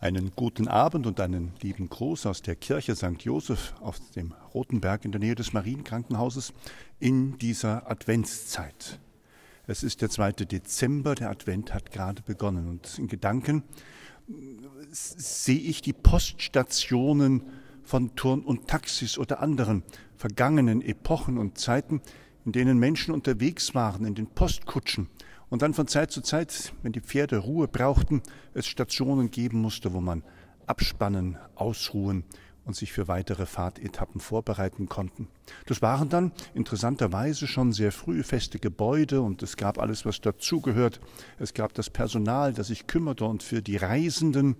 Einen guten Abend und einen lieben Gruß aus der Kirche St. Joseph auf dem Rotenberg in der Nähe des Marienkrankenhauses in dieser Adventszeit. Es ist der 2. Dezember, der Advent hat gerade begonnen und in Gedanken sehe ich die Poststationen von Turn und Taxis oder anderen vergangenen Epochen und Zeiten, in denen Menschen unterwegs waren in den Postkutschen und dann von Zeit zu Zeit, wenn die Pferde Ruhe brauchten, es Stationen geben musste, wo man abspannen, ausruhen und sich für weitere Fahrtetappen vorbereiten konnten. Das waren dann interessanterweise schon sehr früh feste Gebäude und es gab alles, was dazugehört. Es gab das Personal, das sich kümmerte und für die Reisenden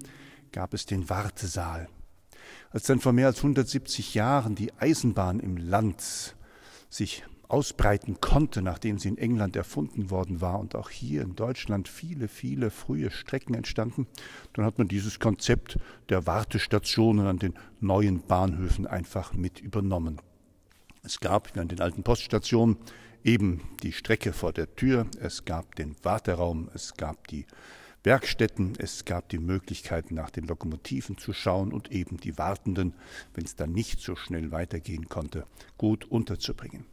gab es den Wartesaal. Als dann vor mehr als 170 Jahren die Eisenbahn im Land sich ausbreiten konnte, nachdem sie in England erfunden worden war und auch hier in Deutschland viele, viele frühe Strecken entstanden, dann hat man dieses Konzept der Wartestationen an den neuen Bahnhöfen einfach mit übernommen. Es gab wie an den alten Poststationen eben die Strecke vor der Tür, es gab den Warteraum, es gab die Werkstätten, es gab die Möglichkeit, nach den Lokomotiven zu schauen und eben die Wartenden, wenn es dann nicht so schnell weitergehen konnte, gut unterzubringen.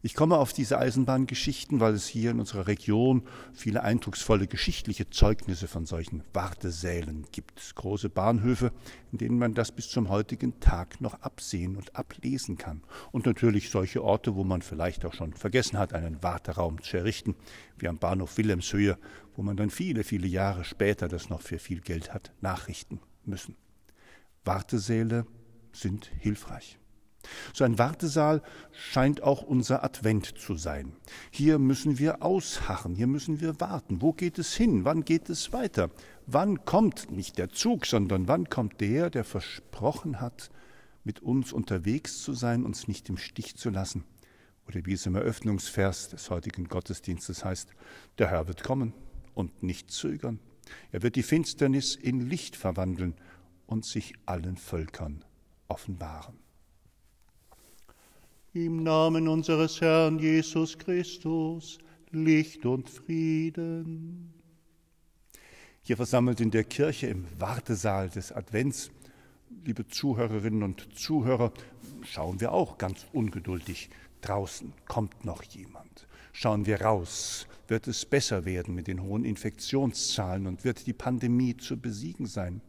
Ich komme auf diese Eisenbahngeschichten, weil es hier in unserer Region viele eindrucksvolle geschichtliche Zeugnisse von solchen Wartesälen gibt. Große Bahnhöfe, in denen man das bis zum heutigen Tag noch absehen und ablesen kann. Und natürlich solche Orte, wo man vielleicht auch schon vergessen hat, einen Warteraum zu errichten, wie am Bahnhof Wilhelmshöhe, wo man dann viele, viele Jahre später das noch für viel Geld hat nachrichten müssen. Wartesäle sind hilfreich. So ein Wartesaal scheint auch unser Advent zu sein. Hier müssen wir ausharren, hier müssen wir warten. Wo geht es hin? Wann geht es weiter? Wann kommt nicht der Zug, sondern wann kommt der, der versprochen hat, mit uns unterwegs zu sein, uns nicht im Stich zu lassen? Oder wie es im Eröffnungsvers des heutigen Gottesdienstes heißt, der Herr wird kommen und nicht zögern. Er wird die Finsternis in Licht verwandeln und sich allen Völkern offenbaren. Im Namen unseres Herrn Jesus Christus, Licht und Frieden. Hier versammelt in der Kirche im Wartesaal des Advents, liebe Zuhörerinnen und Zuhörer, schauen wir auch ganz ungeduldig. Draußen kommt noch jemand. Schauen wir raus. Wird es besser werden mit den hohen Infektionszahlen und wird die Pandemie zu besiegen sein?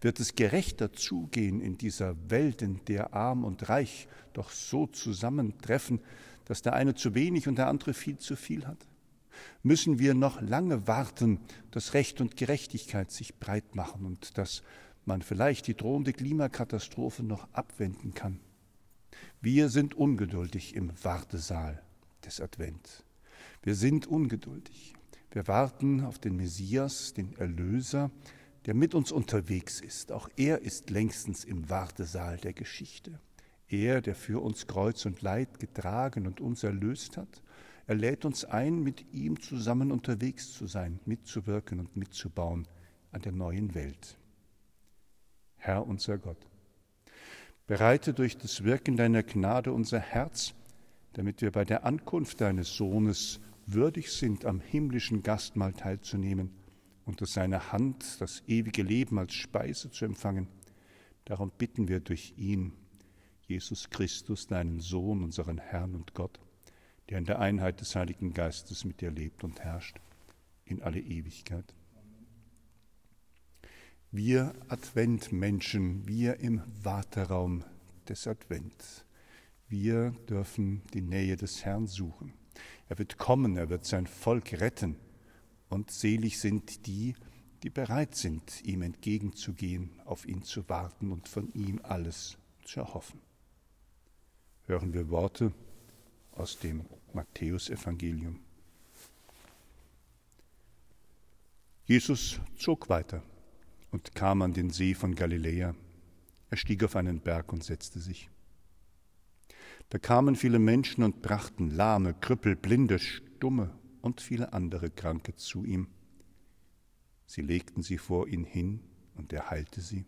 Wird es gerechter zugehen in dieser Welt, in der arm und reich doch so zusammentreffen, dass der eine zu wenig und der andere viel zu viel hat? Müssen wir noch lange warten, dass Recht und Gerechtigkeit sich breit machen und dass man vielleicht die drohende Klimakatastrophe noch abwenden kann? Wir sind ungeduldig im Wartesaal des Advents. Wir sind ungeduldig. Wir warten auf den Messias, den Erlöser, der mit uns unterwegs ist. Auch er ist längstens im Wartesaal der Geschichte. Er, der für uns Kreuz und Leid getragen und uns erlöst hat, er lädt uns ein, mit ihm zusammen unterwegs zu sein, mitzuwirken und mitzubauen an der neuen Welt. Herr unser Gott, bereite durch das Wirken deiner Gnade unser Herz, damit wir bei der Ankunft deines Sohnes würdig sind, am himmlischen Gastmahl teilzunehmen unter seiner Hand das ewige Leben als Speise zu empfangen. Darum bitten wir durch ihn, Jesus Christus, deinen Sohn, unseren Herrn und Gott, der in der Einheit des Heiligen Geistes mit dir lebt und herrscht in alle Ewigkeit. Wir Adventmenschen, wir im Warteraum des Advents, wir dürfen die Nähe des Herrn suchen. Er wird kommen, er wird sein Volk retten und selig sind die, die bereit sind, ihm entgegenzugehen, auf ihn zu warten und von ihm alles zu erhoffen. Hören wir Worte aus dem Matthäusevangelium. Jesus zog weiter und kam an den See von Galiläa. Er stieg auf einen Berg und setzte sich. Da kamen viele Menschen und brachten Lahme, Krüppel, Blinde, Stumme und viele andere Kranke zu ihm. Sie legten sie vor ihn hin und er heilte sie.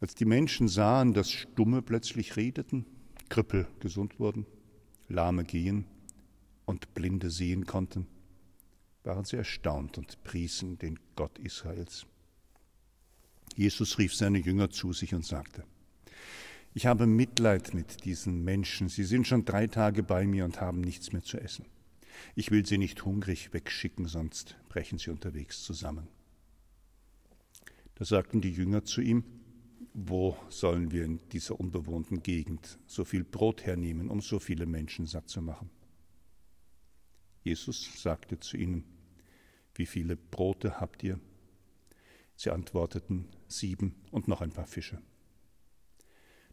Als die Menschen sahen, dass Stumme plötzlich redeten, Krüppel gesund wurden, Lahme gehen und Blinde sehen konnten, waren sie erstaunt und priesen den Gott Israels. Jesus rief seine Jünger zu sich und sagte, ich habe Mitleid mit diesen Menschen. Sie sind schon drei Tage bei mir und haben nichts mehr zu essen. Ich will sie nicht hungrig wegschicken, sonst brechen sie unterwegs zusammen. Da sagten die Jünger zu ihm, wo sollen wir in dieser unbewohnten Gegend so viel Brot hernehmen, um so viele Menschen satt zu machen? Jesus sagte zu ihnen, wie viele Brote habt ihr? Sie antworteten, sieben und noch ein paar Fische.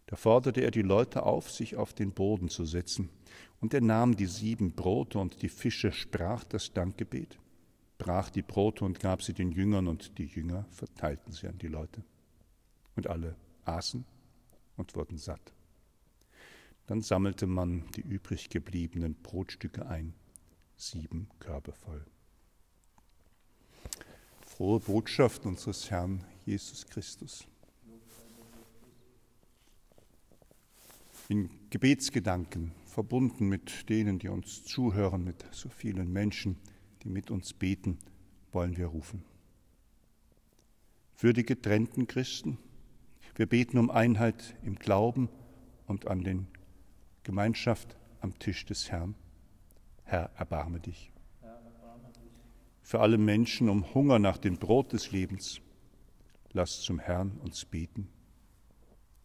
Da forderte er die Leute auf, sich auf den Boden zu setzen, und er nahm die sieben Brote und die Fische, sprach das Dankgebet, brach die Brote und gab sie den Jüngern, und die Jünger verteilten sie an die Leute. Und alle aßen und wurden satt. Dann sammelte man die übrig gebliebenen Brotstücke ein, sieben Körbe voll. Frohe Botschaft unseres Herrn Jesus Christus. In Gebetsgedanken, verbunden mit denen, die uns zuhören, mit so vielen Menschen, die mit uns beten, wollen wir rufen. Für die getrennten Christen, wir beten um Einheit im Glauben und an den Gemeinschaft am Tisch des Herrn. Herr, erbarme dich. Für alle Menschen um Hunger nach dem Brot des Lebens. Lass zum Herrn uns beten.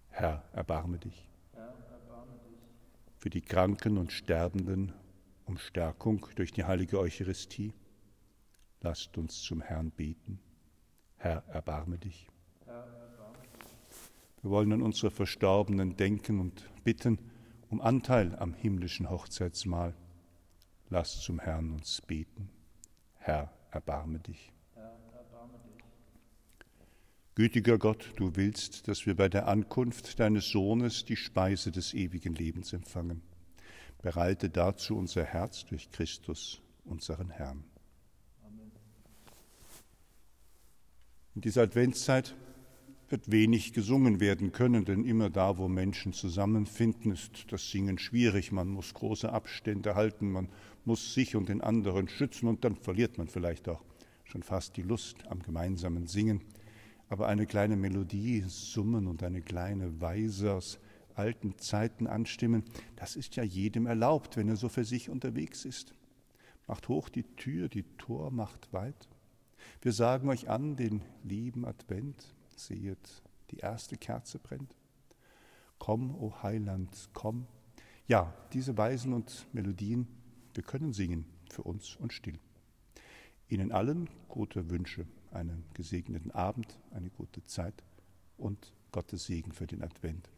Herr, erbarme dich. Für die Kranken und Sterbenden um Stärkung durch die heilige Eucharistie. Lasst uns zum Herrn beten. Herr, erbarme dich. Wir wollen an unsere Verstorbenen denken und bitten um Anteil am himmlischen Hochzeitsmahl. Lass zum Herrn uns beten. Herr, erbarme dich. Gütiger Gott, du willst, dass wir bei der Ankunft deines Sohnes die Speise des ewigen Lebens empfangen. Bereite dazu unser Herz durch Christus, unseren Herrn. In dieser Adventszeit wird wenig gesungen werden können, denn immer da, wo Menschen zusammenfinden, ist das Singen schwierig. Man muss große Abstände halten, man muss sich und den anderen schützen und dann verliert man vielleicht auch schon fast die Lust am gemeinsamen Singen. Aber eine kleine Melodie summen und eine kleine Weise aus alten Zeiten anstimmen, das ist ja jedem erlaubt, wenn er so für sich unterwegs ist. Macht hoch die Tür, die Tor macht weit. Wir sagen euch an den lieben Advent, sehet, die erste Kerze brennt. Komm, o oh Heiland, komm. Ja, diese Weisen und Melodien, wir können singen für uns und still. Ihnen allen gute Wünsche, einen gesegneten Abend, eine gute Zeit und Gottes Segen für den Advent.